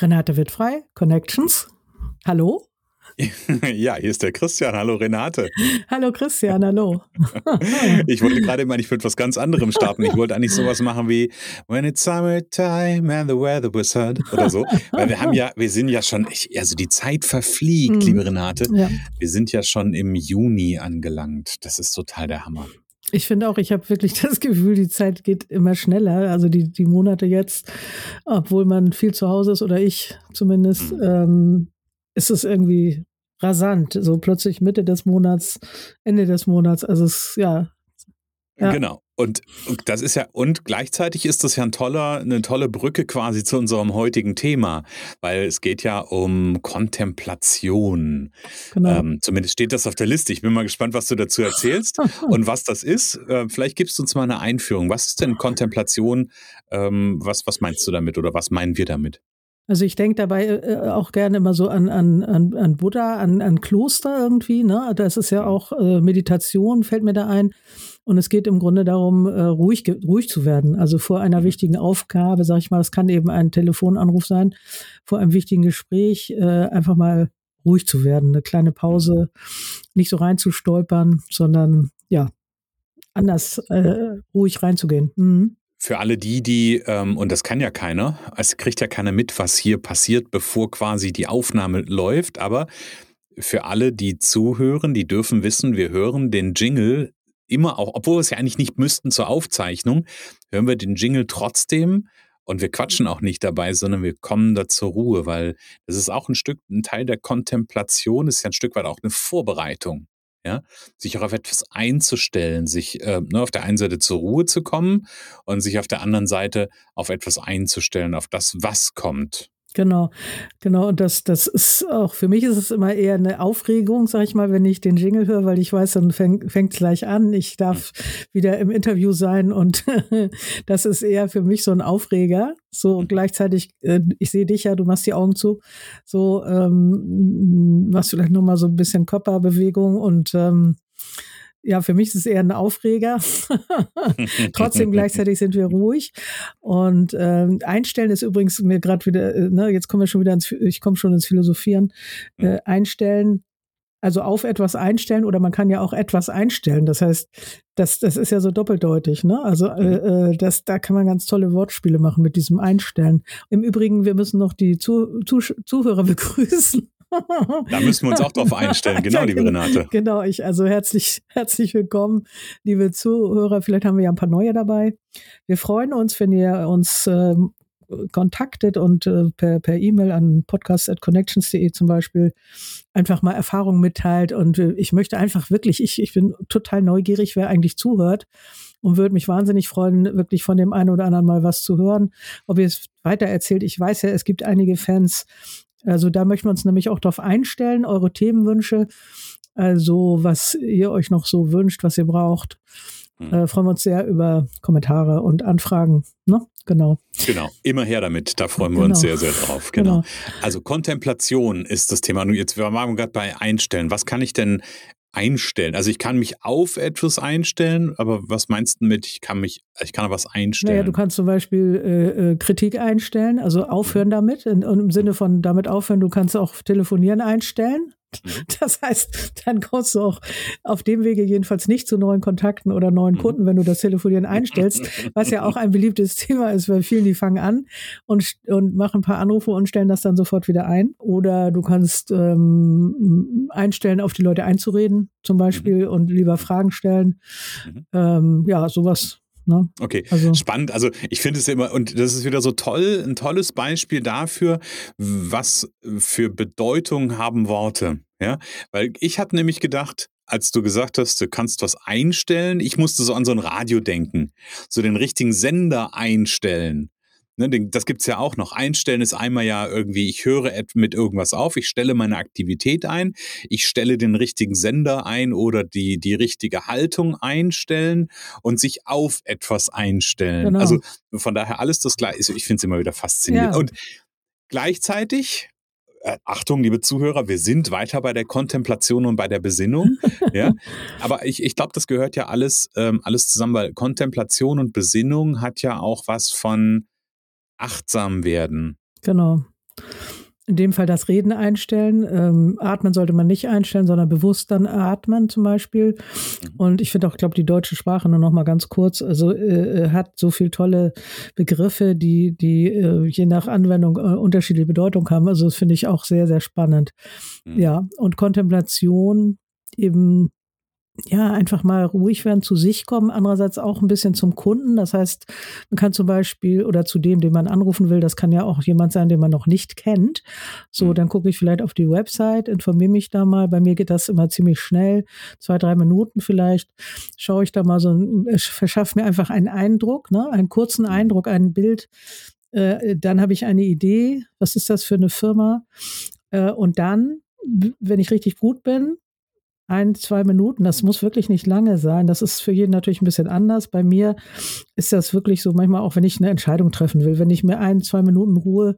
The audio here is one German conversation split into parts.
Renate Wittfrei, Connections. Hallo? Ja, hier ist der Christian. Hallo Renate. Hallo Christian, hallo. ich wollte gerade mal nicht mit was ganz anderem starten. Ich wollte eigentlich sowas machen wie When it's summertime and the weather was hot oder so. Weil wir haben ja, wir sind ja schon, also die Zeit verfliegt, mhm. liebe Renate. Ja. Wir sind ja schon im Juni angelangt. Das ist total der Hammer. Ich finde auch, ich habe wirklich das Gefühl, die Zeit geht immer schneller. Also die, die Monate jetzt, obwohl man viel zu Hause ist oder ich zumindest, mhm. ähm, ist es irgendwie rasant. So plötzlich Mitte des Monats, Ende des Monats. Also es, ja. Ja. Genau. Und, das ist ja, und gleichzeitig ist das ja ein toller, eine tolle Brücke quasi zu unserem heutigen Thema, weil es geht ja um Kontemplation. Genau. Ähm, zumindest steht das auf der Liste. Ich bin mal gespannt, was du dazu erzählst und was das ist. Äh, vielleicht gibst du uns mal eine Einführung. Was ist denn Kontemplation? Ähm, was, was meinst du damit oder was meinen wir damit? Also ich denke dabei äh, äh, auch gerne immer so an, an, an, an Buddha, an, an Kloster irgendwie. Ne? Das ist ja auch äh, Meditation, fällt mir da ein. Und es geht im Grunde darum, äh, ruhig, ruhig zu werden. Also vor einer wichtigen Aufgabe, sag ich mal, das kann eben ein Telefonanruf sein, vor einem wichtigen Gespräch, äh, einfach mal ruhig zu werden, eine kleine Pause, nicht so reinzustolpern, sondern ja, anders äh, ruhig reinzugehen. Mhm für alle die, die, ähm, und das kann ja keiner, es kriegt ja keiner mit, was hier passiert, bevor quasi die Aufnahme läuft, aber für alle, die zuhören, die dürfen wissen, wir hören den Jingle immer auch, obwohl wir es ja eigentlich nicht müssten zur Aufzeichnung, hören wir den Jingle trotzdem und wir quatschen auch nicht dabei, sondern wir kommen da zur Ruhe, weil das ist auch ein Stück, ein Teil der Kontemplation, ist ja ein Stück weit auch eine Vorbereitung ja, sich auch auf etwas einzustellen, sich äh, ne, auf der einen Seite zur Ruhe zu kommen und sich auf der anderen Seite auf etwas einzustellen, auf das, was kommt. Genau, genau. Und das, das ist auch, für mich ist es immer eher eine Aufregung, sag ich mal, wenn ich den Jingle höre, weil ich weiß, dann fängt es gleich an. Ich darf wieder im Interview sein und das ist eher für mich so ein Aufreger. So gleichzeitig, äh, ich sehe dich ja, du machst die Augen zu, so ähm, machst vielleicht nochmal so ein bisschen Körperbewegung und ähm, ja, für mich ist es eher ein Aufreger. Trotzdem gleichzeitig sind wir ruhig. Und ähm, einstellen ist übrigens mir gerade wieder, äh, ne, jetzt kommen wir schon wieder ins, ich komme schon ins Philosophieren. Äh, einstellen, also auf etwas einstellen oder man kann ja auch etwas einstellen. Das heißt, das, das ist ja so doppeldeutig, ne? Also äh, mhm. äh das, da kann man ganz tolle Wortspiele machen mit diesem Einstellen. Im Übrigen, wir müssen noch die Zu, Zu, Zuhörer begrüßen. Da müssen wir uns auch drauf einstellen, genau, liebe Renate. Genau, ich, also herzlich, herzlich willkommen, liebe Zuhörer. Vielleicht haben wir ja ein paar neue dabei. Wir freuen uns, wenn ihr uns äh, kontaktet und äh, per, per E-Mail an podcast.connections.de zum Beispiel einfach mal Erfahrungen mitteilt. Und äh, ich möchte einfach wirklich, ich, ich bin total neugierig, wer eigentlich zuhört und würde mich wahnsinnig freuen, wirklich von dem einen oder anderen mal was zu hören. Ob ihr es weiter erzählt, ich weiß ja, es gibt einige Fans, also da möchten wir uns nämlich auch darauf einstellen, eure Themenwünsche, also was ihr euch noch so wünscht, was ihr braucht. Hm. Äh, freuen wir uns sehr über Kommentare und Anfragen. Ne? Genau. Genau, immer her damit. Da freuen wir genau. uns sehr, sehr drauf. Genau. genau. Also Kontemplation ist das Thema. Nun, jetzt wir waren gerade bei Einstellen. Was kann ich denn einstellen? Also ich kann mich auf etwas einstellen, aber was meinst du mit, ich kann mich, ich kann was einstellen? Naja, du kannst zum Beispiel äh, äh Kritik einstellen, also aufhören damit, in, im Sinne von damit aufhören, du kannst auch telefonieren einstellen. Mhm. Das heißt, dann kommst du auch auf dem Wege jedenfalls nicht zu neuen Kontakten oder neuen mhm. Kunden, wenn du das Telefonieren einstellst, was ja auch ein beliebtes Thema ist, weil vielen, die fangen an und, und machen ein paar Anrufe und stellen das dann sofort wieder ein. Oder du kannst ähm, einstellen, auf die Leute einzureden, zum Beispiel, mhm. und lieber Fragen stellen. Ähm, ja, sowas Ne? Okay, also. spannend. Also ich finde es immer, und das ist wieder so toll, ein tolles Beispiel dafür, was für Bedeutung haben Worte. Ja, weil ich hatte nämlich gedacht, als du gesagt hast, du kannst was einstellen, ich musste so an so ein Radio denken, so den richtigen Sender einstellen. Ne, das gibt es ja auch noch. Einstellen ist einmal ja irgendwie, ich höre mit irgendwas auf, ich stelle meine Aktivität ein, ich stelle den richtigen Sender ein oder die, die richtige Haltung einstellen und sich auf etwas einstellen. Genau. Also von daher alles das gleiche. Also ich finde es immer wieder faszinierend. Ja. Und gleichzeitig äh, Achtung, liebe Zuhörer, wir sind weiter bei der Kontemplation und bei der Besinnung. ja, aber ich, ich glaube, das gehört ja alles, ähm, alles zusammen, weil Kontemplation und Besinnung hat ja auch was von achtsam werden. Genau. In dem Fall das Reden einstellen. Ähm, atmen sollte man nicht einstellen, sondern bewusst dann atmen zum Beispiel. Mhm. Und ich finde auch, glaube die deutsche Sprache nur noch mal ganz kurz, also äh, äh, hat so viele tolle Begriffe, die, die äh, je nach Anwendung äh, unterschiedliche Bedeutung haben. Also das finde ich auch sehr, sehr spannend. Mhm. Ja, und Kontemplation eben ja, einfach mal ruhig werden, zu sich kommen, andererseits auch ein bisschen zum Kunden. Das heißt, man kann zum Beispiel oder zu dem, den man anrufen will, das kann ja auch jemand sein, den man noch nicht kennt. So, mhm. dann gucke ich vielleicht auf die Website, informiere mich da mal. Bei mir geht das immer ziemlich schnell, zwei, drei Minuten vielleicht. Schaue ich da mal so, verschaffe mir einfach einen Eindruck, ne, einen kurzen mhm. Eindruck, ein Bild. Äh, dann habe ich eine Idee, was ist das für eine Firma? Äh, und dann, wenn ich richtig gut bin, ein, zwei Minuten. Das muss wirklich nicht lange sein. Das ist für jeden natürlich ein bisschen anders. Bei mir ist das wirklich so, manchmal auch, wenn ich eine Entscheidung treffen will, wenn ich mir ein, zwei Minuten Ruhe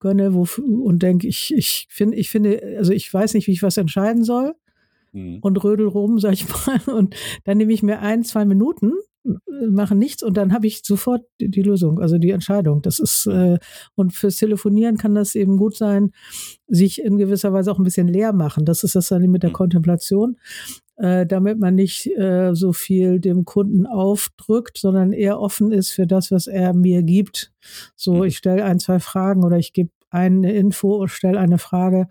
gönne wo, und denke, ich, ich, find, ich finde, also ich weiß nicht, wie ich was entscheiden soll mhm. und rödel rum, sag ich mal. Und dann nehme ich mir ein, zwei Minuten machen nichts und dann habe ich sofort die, Lösung, also die Entscheidung. Das ist äh, und fürs Telefonieren kann das eben gut sein, sich in gewisser Weise auch ein bisschen leer machen. Das ist das dann mit der mhm. Kontemplation, äh, damit man nicht äh, so viel dem Kunden aufdrückt, sondern eher offen ist für das, was er mir gibt. So, mhm. ich stelle ein, zwei Fragen oder ich gebe eine Info stelle eine Frage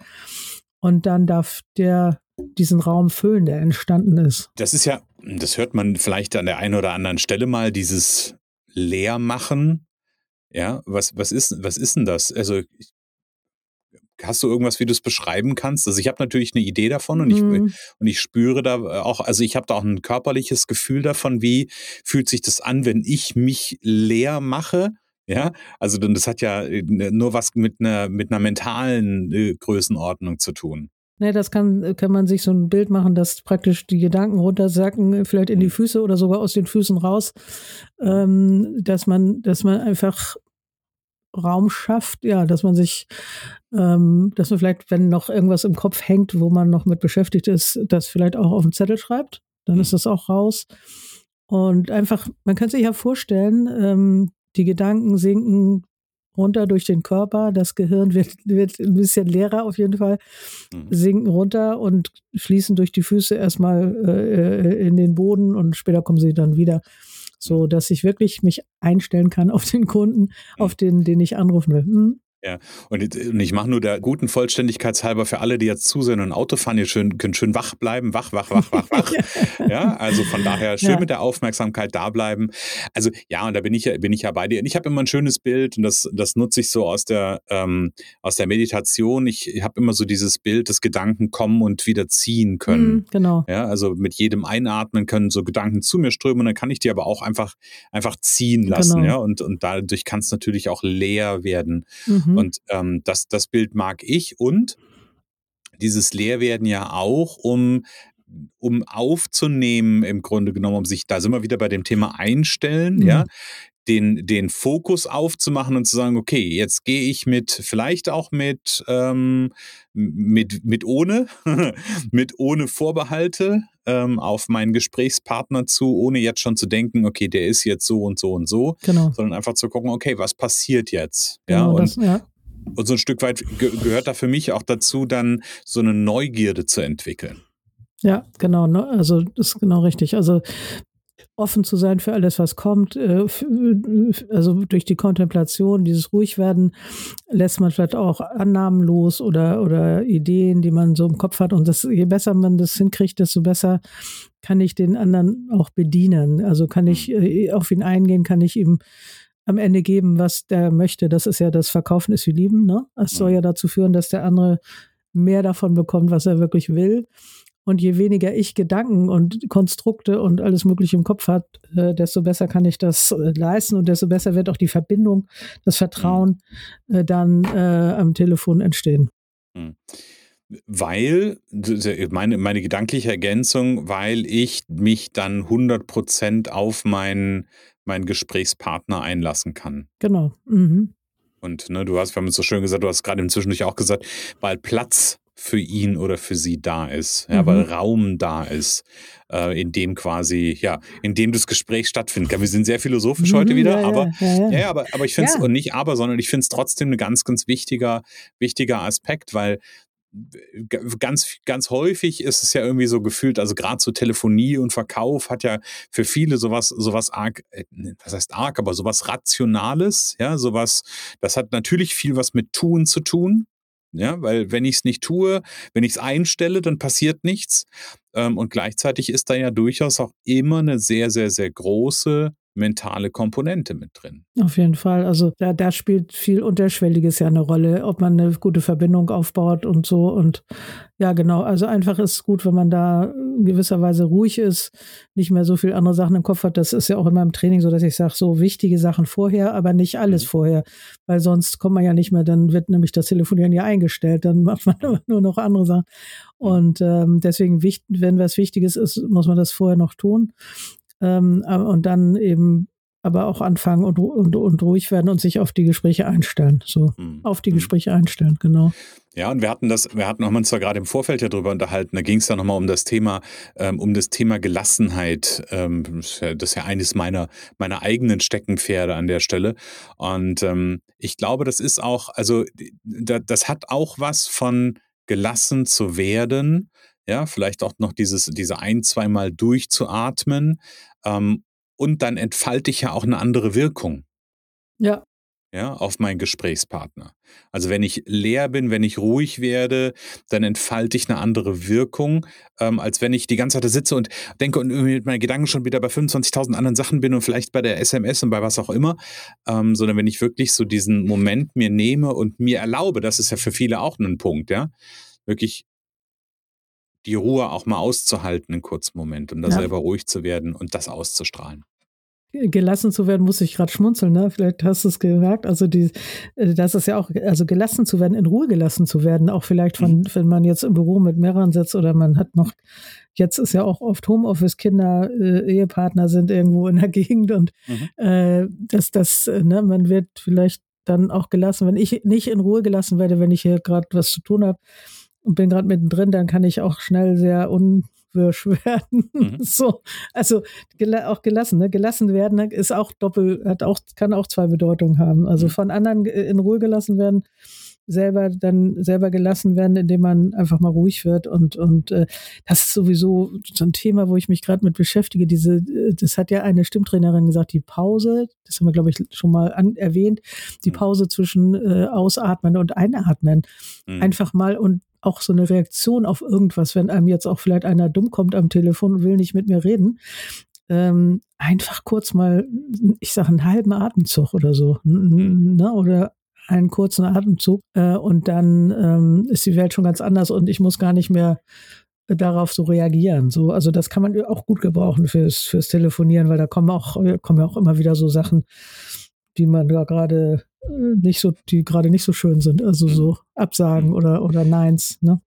und dann darf der diesen Raum füllen, der entstanden ist. Das ist ja, das hört man vielleicht an der einen oder anderen Stelle mal, dieses Leermachen. Ja, was, was, ist, was ist denn das? Also, hast du irgendwas, wie du es beschreiben kannst? Also ich habe natürlich eine Idee davon und, mhm. ich, und ich spüre da auch, also ich habe da auch ein körperliches Gefühl davon, wie fühlt sich das an, wenn ich mich leer mache. Ja, also das hat ja äh, nur was mit einer, mit einer mentalen äh, Größenordnung zu tun. Ne, das kann, kann man sich so ein Bild machen, dass praktisch die Gedanken runtersacken, vielleicht in die mhm. Füße oder sogar aus den Füßen raus, ähm, dass man, dass man einfach Raum schafft, ja, dass man sich, ähm, dass man vielleicht, wenn noch irgendwas im Kopf hängt, wo man noch mit beschäftigt ist, das vielleicht auch auf den Zettel schreibt, dann ist mhm. das auch raus. Und einfach, man kann sich ja vorstellen, ähm, die Gedanken sinken runter durch den Körper. Das Gehirn wird, wird ein bisschen leerer auf jeden Fall, mhm. sinken runter und fließen durch die Füße erstmal äh, in den Boden und später kommen sie dann wieder. So dass ich wirklich mich einstellen kann auf den Kunden, auf den, den ich anrufen will. Mhm. Ja, und ich mache nur der guten Vollständigkeitshalber für alle, die jetzt zusehen und Auto fahren, ihr schön, könnt schön wach bleiben, wach, wach, wach, wach, wach. ja, also von daher schön ja. mit der Aufmerksamkeit da bleiben. Also ja, und da bin ich ja, bin ich ja bei dir. Und ich habe immer ein schönes Bild und das, das nutze ich so aus der, ähm, aus der Meditation. Ich habe immer so dieses Bild, dass Gedanken kommen und wieder ziehen können. Mhm, genau. Ja, also mit jedem Einatmen können so Gedanken zu mir strömen und dann kann ich die aber auch einfach, einfach ziehen lassen. Genau. Ja, und, und dadurch kann es natürlich auch leer werden. Mhm. Mhm. Und ähm, das, das Bild mag ich. Und dieses Leerwerden ja auch, um um aufzunehmen, im Grunde genommen, um sich, da sind wir wieder bei dem Thema Einstellen, mhm. ja, den, den Fokus aufzumachen und zu sagen, okay, jetzt gehe ich mit, vielleicht auch mit, ähm, mit, mit ohne, mit ohne Vorbehalte ähm, auf meinen Gesprächspartner zu, ohne jetzt schon zu denken, okay, der ist jetzt so und so und so, genau. sondern einfach zu gucken, okay, was passiert jetzt? Genau, ja, und, das, ja und so ein Stück weit ge gehört da für mich auch dazu, dann so eine Neugierde zu entwickeln. Ja, genau. Ne? Also das ist genau richtig. Also offen zu sein für alles, was kommt. Äh, also durch die Kontemplation, dieses Ruhigwerden, lässt man vielleicht auch Annahmen los oder, oder Ideen, die man so im Kopf hat. Und das, je besser man das hinkriegt, desto besser kann ich den anderen auch bedienen. Also kann ich äh, auf ihn eingehen, kann ich ihm am Ende geben, was der möchte. Das ist ja das Verkaufen ist wie Lieben. Ne? Es soll ja dazu führen, dass der andere mehr davon bekommt, was er wirklich will. Und je weniger ich Gedanken und Konstrukte und alles Mögliche im Kopf hat, äh, desto besser kann ich das äh, leisten und desto besser wird auch die Verbindung, das Vertrauen äh, dann äh, am Telefon entstehen. Hm. Weil, meine, meine gedankliche Ergänzung, weil ich mich dann 100% auf meinen, meinen Gesprächspartner einlassen kann. Genau. Mhm. Und ne, du hast, wir haben es so schön gesagt, du hast gerade inzwischen auch gesagt, weil Platz für ihn oder für sie da ist, ja, mhm. weil Raum da ist, äh, in dem quasi, ja, in dem das Gespräch stattfinden kann. Wir sind sehr philosophisch mhm, heute wieder, ja, aber ja, ja. aber, aber ich finde es, und nicht aber, sondern ich finde es trotzdem ein ganz, ganz wichtiger, wichtiger Aspekt, weil ganz, ganz häufig ist es ja irgendwie so gefühlt, also gerade so Telefonie und Verkauf hat ja für viele sowas, sowas arg, äh, ne, was heißt arg, aber sowas Rationales, ja, sowas, das hat natürlich viel was mit Tun zu tun, ja, weil wenn ich es nicht tue, wenn ich es einstelle, dann passiert nichts. Ähm, und gleichzeitig ist da ja durchaus auch immer eine sehr, sehr, sehr große mentale Komponente mit drin. Auf jeden Fall. Also da, da spielt viel Unterschwelliges ja eine Rolle, ob man eine gute Verbindung aufbaut und so. Und ja, genau. Also einfach ist gut, wenn man da in gewisser Weise ruhig ist, nicht mehr so viel andere Sachen im Kopf hat. Das ist ja auch in meinem Training so, dass ich sage, so wichtige Sachen vorher, aber nicht alles mhm. vorher. Weil sonst kommt man ja nicht mehr, dann wird nämlich das Telefonieren ja eingestellt. Dann macht man nur noch andere Sachen. Und ähm, deswegen, wenn was Wichtiges ist, muss man das vorher noch tun. Ähm, äh, und dann eben aber auch anfangen und, und, und ruhig werden und sich auf die Gespräche einstellen. So, mhm. auf die hm. Gespräche einstellen, genau. Ja, und wir hatten das, wir hatten uns zwar gerade im Vorfeld ja drüber unterhalten, da ging es ja nochmal um das Thema, ähm, um das Thema Gelassenheit. Ähm, das ist ja eines meiner, meiner eigenen Steckenpferde an der Stelle. Und ähm, ich glaube, das ist auch, also da, das hat auch was von gelassen zu werden, ja, vielleicht auch noch dieses, diese ein, zweimal durchzuatmen. Ähm, und dann entfalte ich ja auch eine andere Wirkung. Ja. Ja, auf meinen Gesprächspartner. Also wenn ich leer bin, wenn ich ruhig werde, dann entfalte ich eine andere Wirkung, ähm, als wenn ich die ganze Zeit sitze und denke und mit meinen Gedanken schon wieder bei 25.000 anderen Sachen bin und vielleicht bei der SMS und bei was auch immer, ähm, sondern wenn ich wirklich so diesen Moment mir nehme und mir erlaube, das ist ja für viele auch ein Punkt, ja, wirklich die Ruhe auch mal auszuhalten, einen kurzen Moment, um da ja. selber ruhig zu werden und das auszustrahlen. Gelassen zu werden, muss ich gerade schmunzeln, ne? Vielleicht hast du es gemerkt. Also die, äh, das ist ja auch, also gelassen zu werden, in Ruhe gelassen zu werden, auch vielleicht von, mhm. wenn man jetzt im Büro mit mehreren sitzt oder man hat noch, jetzt ist ja auch oft Homeoffice, Kinder, äh, Ehepartner sind irgendwo in der Gegend und mhm. äh, dass das, äh, ne, man wird vielleicht dann auch gelassen, wenn ich nicht in Ruhe gelassen werde, wenn ich hier gerade was zu tun habe, und bin gerade mittendrin, dann kann ich auch schnell sehr unwirsch werden. Mhm. So, also gela auch gelassen, ne? Gelassen werden ist auch doppel, hat auch, kann auch zwei Bedeutungen haben. Also mhm. von anderen in Ruhe gelassen werden, selber dann selber gelassen werden, indem man einfach mal ruhig wird und und äh, das ist sowieso so ein Thema, wo ich mich gerade mit beschäftige. Diese, das hat ja eine Stimmtrainerin gesagt, die Pause, das haben wir glaube ich schon mal an, erwähnt, die mhm. Pause zwischen äh, Ausatmen und Einatmen, mhm. einfach mal und auch so eine Reaktion auf irgendwas, wenn einem jetzt auch vielleicht einer dumm kommt am Telefon und will nicht mit mir reden. Ähm, einfach kurz mal, ich sage einen halben Atemzug oder so, mhm. ne? oder einen kurzen Atemzug äh, und dann ähm, ist die Welt schon ganz anders und ich muss gar nicht mehr darauf so reagieren. So, also das kann man auch gut gebrauchen fürs, fürs Telefonieren, weil da kommen auch, kommen ja auch immer wieder so Sachen, die man da gerade nicht so, die gerade nicht so schön sind. Also so Absagen mhm. oder, oder Neins, ne?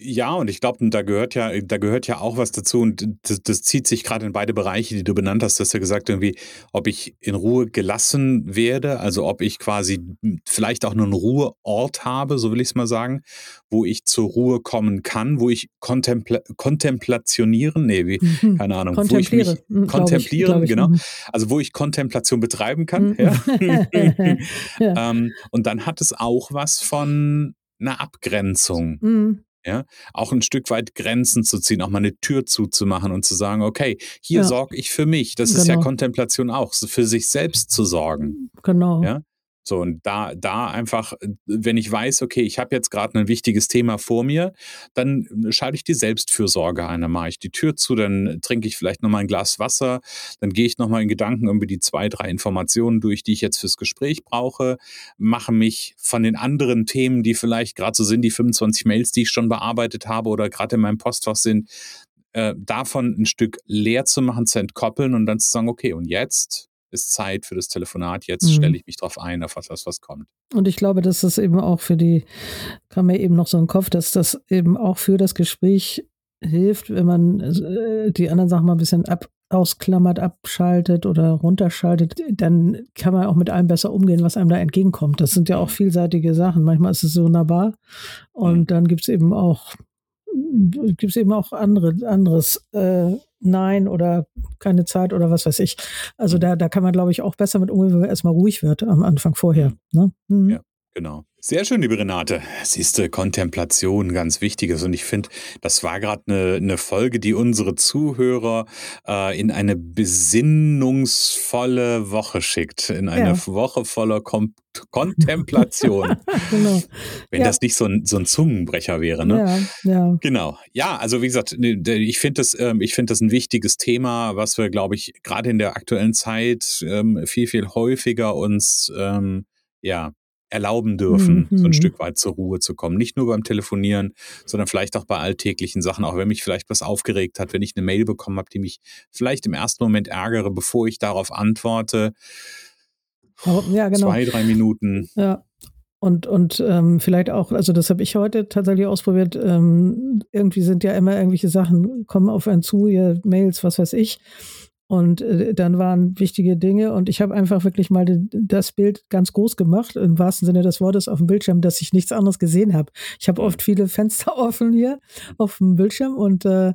Ja, und ich glaube, da gehört ja, da gehört ja auch was dazu und das, das zieht sich gerade in beide Bereiche, die du benannt hast. Du hast ja gesagt, irgendwie, ob ich in Ruhe gelassen werde, also ob ich quasi vielleicht auch nur einen Ruheort habe, so will ich es mal sagen, wo ich zur Ruhe kommen kann, wo ich kontempla kontemplationieren, nee, wie, mhm. keine Ahnung, wo ich mich mhm, kontemplieren, ich, genau, mhm. also wo ich Kontemplation betreiben kann. Mhm. Ja. ja. ähm, und dann hat es auch was von einer Abgrenzung. Ja, auch ein Stück weit Grenzen zu ziehen, auch mal eine Tür zuzumachen und zu sagen, okay, hier ja. sorge ich für mich. Das genau. ist ja genau. Kontemplation auch, für sich selbst zu sorgen. Genau. Ja, so, und da, da einfach, äh, wenn ich weiß, okay, ich habe jetzt gerade ein wichtiges Thema vor mir, dann schalte ich die Selbstfürsorge ein. Dann mache ich die Tür zu, dann trinke ich vielleicht nochmal ein Glas Wasser, dann gehe ich nochmal in Gedanken über die zwei, drei Informationen durch, die ich jetzt fürs Gespräch brauche, mache mich von den anderen Themen, die vielleicht gerade so sind, die 25 Mails, die ich schon bearbeitet habe oder gerade in meinem Postfach sind, äh, davon ein Stück leer zu machen, zu entkoppeln und dann zu sagen, okay, und jetzt ist Zeit für das Telefonat, jetzt mhm. stelle ich mich darauf ein, auf was, was kommt. Und ich glaube, dass das eben auch für die, kam mir eben noch so in den Kopf, dass das eben auch für das Gespräch hilft, wenn man äh, die anderen Sachen mal ein bisschen ab, ausklammert, abschaltet oder runterschaltet, dann kann man auch mit allem besser umgehen, was einem da entgegenkommt. Das sind ja auch mhm. vielseitige Sachen. Manchmal ist es so nahbar und dann gibt es eben auch gibt es eben auch andere, anderes äh, Nein oder keine Zeit oder was weiß ich. Also mhm. da, da kann man, glaube ich, auch besser mit umgehen, wenn man erstmal ruhig wird am Anfang vorher. Ne? Mhm. Ja. Genau. Sehr schön, liebe Renate. Siehste, Kontemplation, ganz wichtiges. Und ich finde, das war gerade eine, eine Folge, die unsere Zuhörer äh, in eine besinnungsvolle Woche schickt. In eine ja. Woche voller Kom Kontemplation. genau. Wenn ja. das nicht so ein, so ein Zungenbrecher wäre, ne? Ja, ja. Genau. Ja, also wie gesagt, ne, ich finde das, ähm, ich finde das ein wichtiges Thema, was wir, glaube ich, gerade in der aktuellen Zeit ähm, viel, viel häufiger uns ähm, ja, erlauben dürfen, mhm. so ein mhm. Stück weit zur Ruhe zu kommen. Nicht nur beim Telefonieren, sondern vielleicht auch bei alltäglichen Sachen, auch wenn mich vielleicht was aufgeregt hat, wenn ich eine Mail bekommen habe, die mich vielleicht im ersten Moment ärgere, bevor ich darauf antworte. Ja, genau. Zwei, drei Minuten. Ja. Und, und ähm, vielleicht auch, also das habe ich heute tatsächlich ausprobiert. Ähm, irgendwie sind ja immer irgendwelche Sachen, kommen auf einen zu, ihr Mails, was weiß ich. Und äh, dann waren wichtige Dinge und ich habe einfach wirklich mal das Bild ganz groß gemacht, im wahrsten Sinne des Wortes auf dem Bildschirm, dass ich nichts anderes gesehen habe. Ich habe oft viele Fenster offen hier auf dem Bildschirm und äh,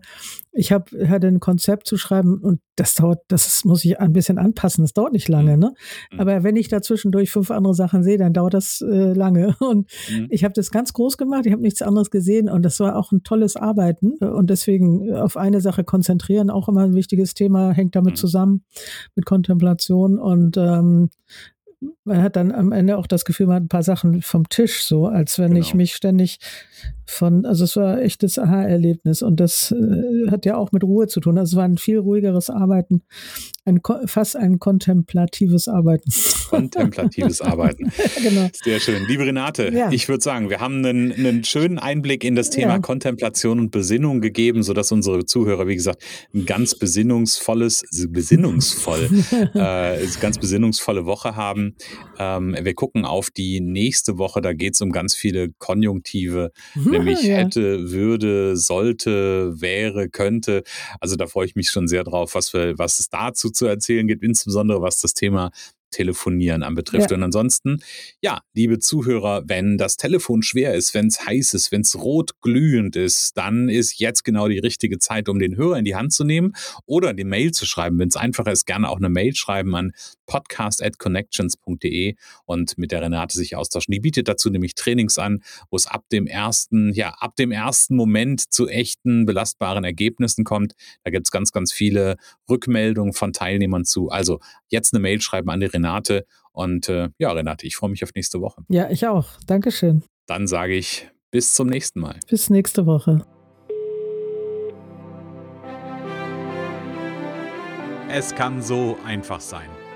ich habe hatte ein Konzept zu schreiben und das dauert, das muss ich ein bisschen anpassen, das dauert nicht lange, mhm. ne? Mhm. Aber wenn ich da zwischendurch fünf andere Sachen sehe, dann dauert das äh, lange. Und mhm. ich habe das ganz groß gemacht, ich habe nichts anderes gesehen und das war auch ein tolles Arbeiten. Und deswegen auf eine Sache konzentrieren, auch immer ein wichtiges Thema, hängt damit mhm. zusammen mit Kontemplation. Und ähm, man hat dann am Ende auch das Gefühl, man hat ein paar Sachen vom Tisch, so als wenn genau. ich mich ständig von, also es war echtes Aha-Erlebnis und das äh, hat ja auch mit Ruhe zu tun. Also es war ein viel ruhigeres Arbeiten, ein, fast ein kontemplatives Arbeiten. Kontemplatives Arbeiten. genau. Sehr schön. Liebe Renate, ja. ich würde sagen, wir haben einen, einen, schönen Einblick in das Thema ja. Kontemplation und Besinnung gegeben, sodass unsere Zuhörer, wie gesagt, ein ganz besinnungsvolles, besinnungsvoll, äh, ganz besinnungsvolle Woche haben. Ähm, wir gucken auf die nächste Woche, da geht es um ganz viele Konjunktive nämlich ja. hätte, würde, sollte, wäre, könnte. Also da freue ich mich schon sehr drauf, was, wir, was es dazu zu erzählen gibt, insbesondere was das Thema Telefonieren anbetrifft. Ja. Und ansonsten, ja, liebe Zuhörer, wenn das Telefon schwer ist, wenn es heiß ist, wenn es rot glühend ist, dann ist jetzt genau die richtige Zeit, um den Hörer in die Hand zu nehmen oder die Mail zu schreiben. Wenn es einfacher ist, gerne auch eine Mail schreiben an podcast@connections.de und mit der Renate sich austauschen. Die bietet dazu nämlich Trainings an, wo es ab dem ersten, ja, ab dem ersten Moment zu echten, belastbaren Ergebnissen kommt. Da gibt es ganz, ganz viele Rückmeldungen von Teilnehmern zu. Also jetzt eine Mail schreiben an die Renate. Und äh, ja, Renate, ich freue mich auf nächste Woche. Ja, ich auch. Dankeschön. Dann sage ich bis zum nächsten Mal. Bis nächste Woche. Es kann so einfach sein.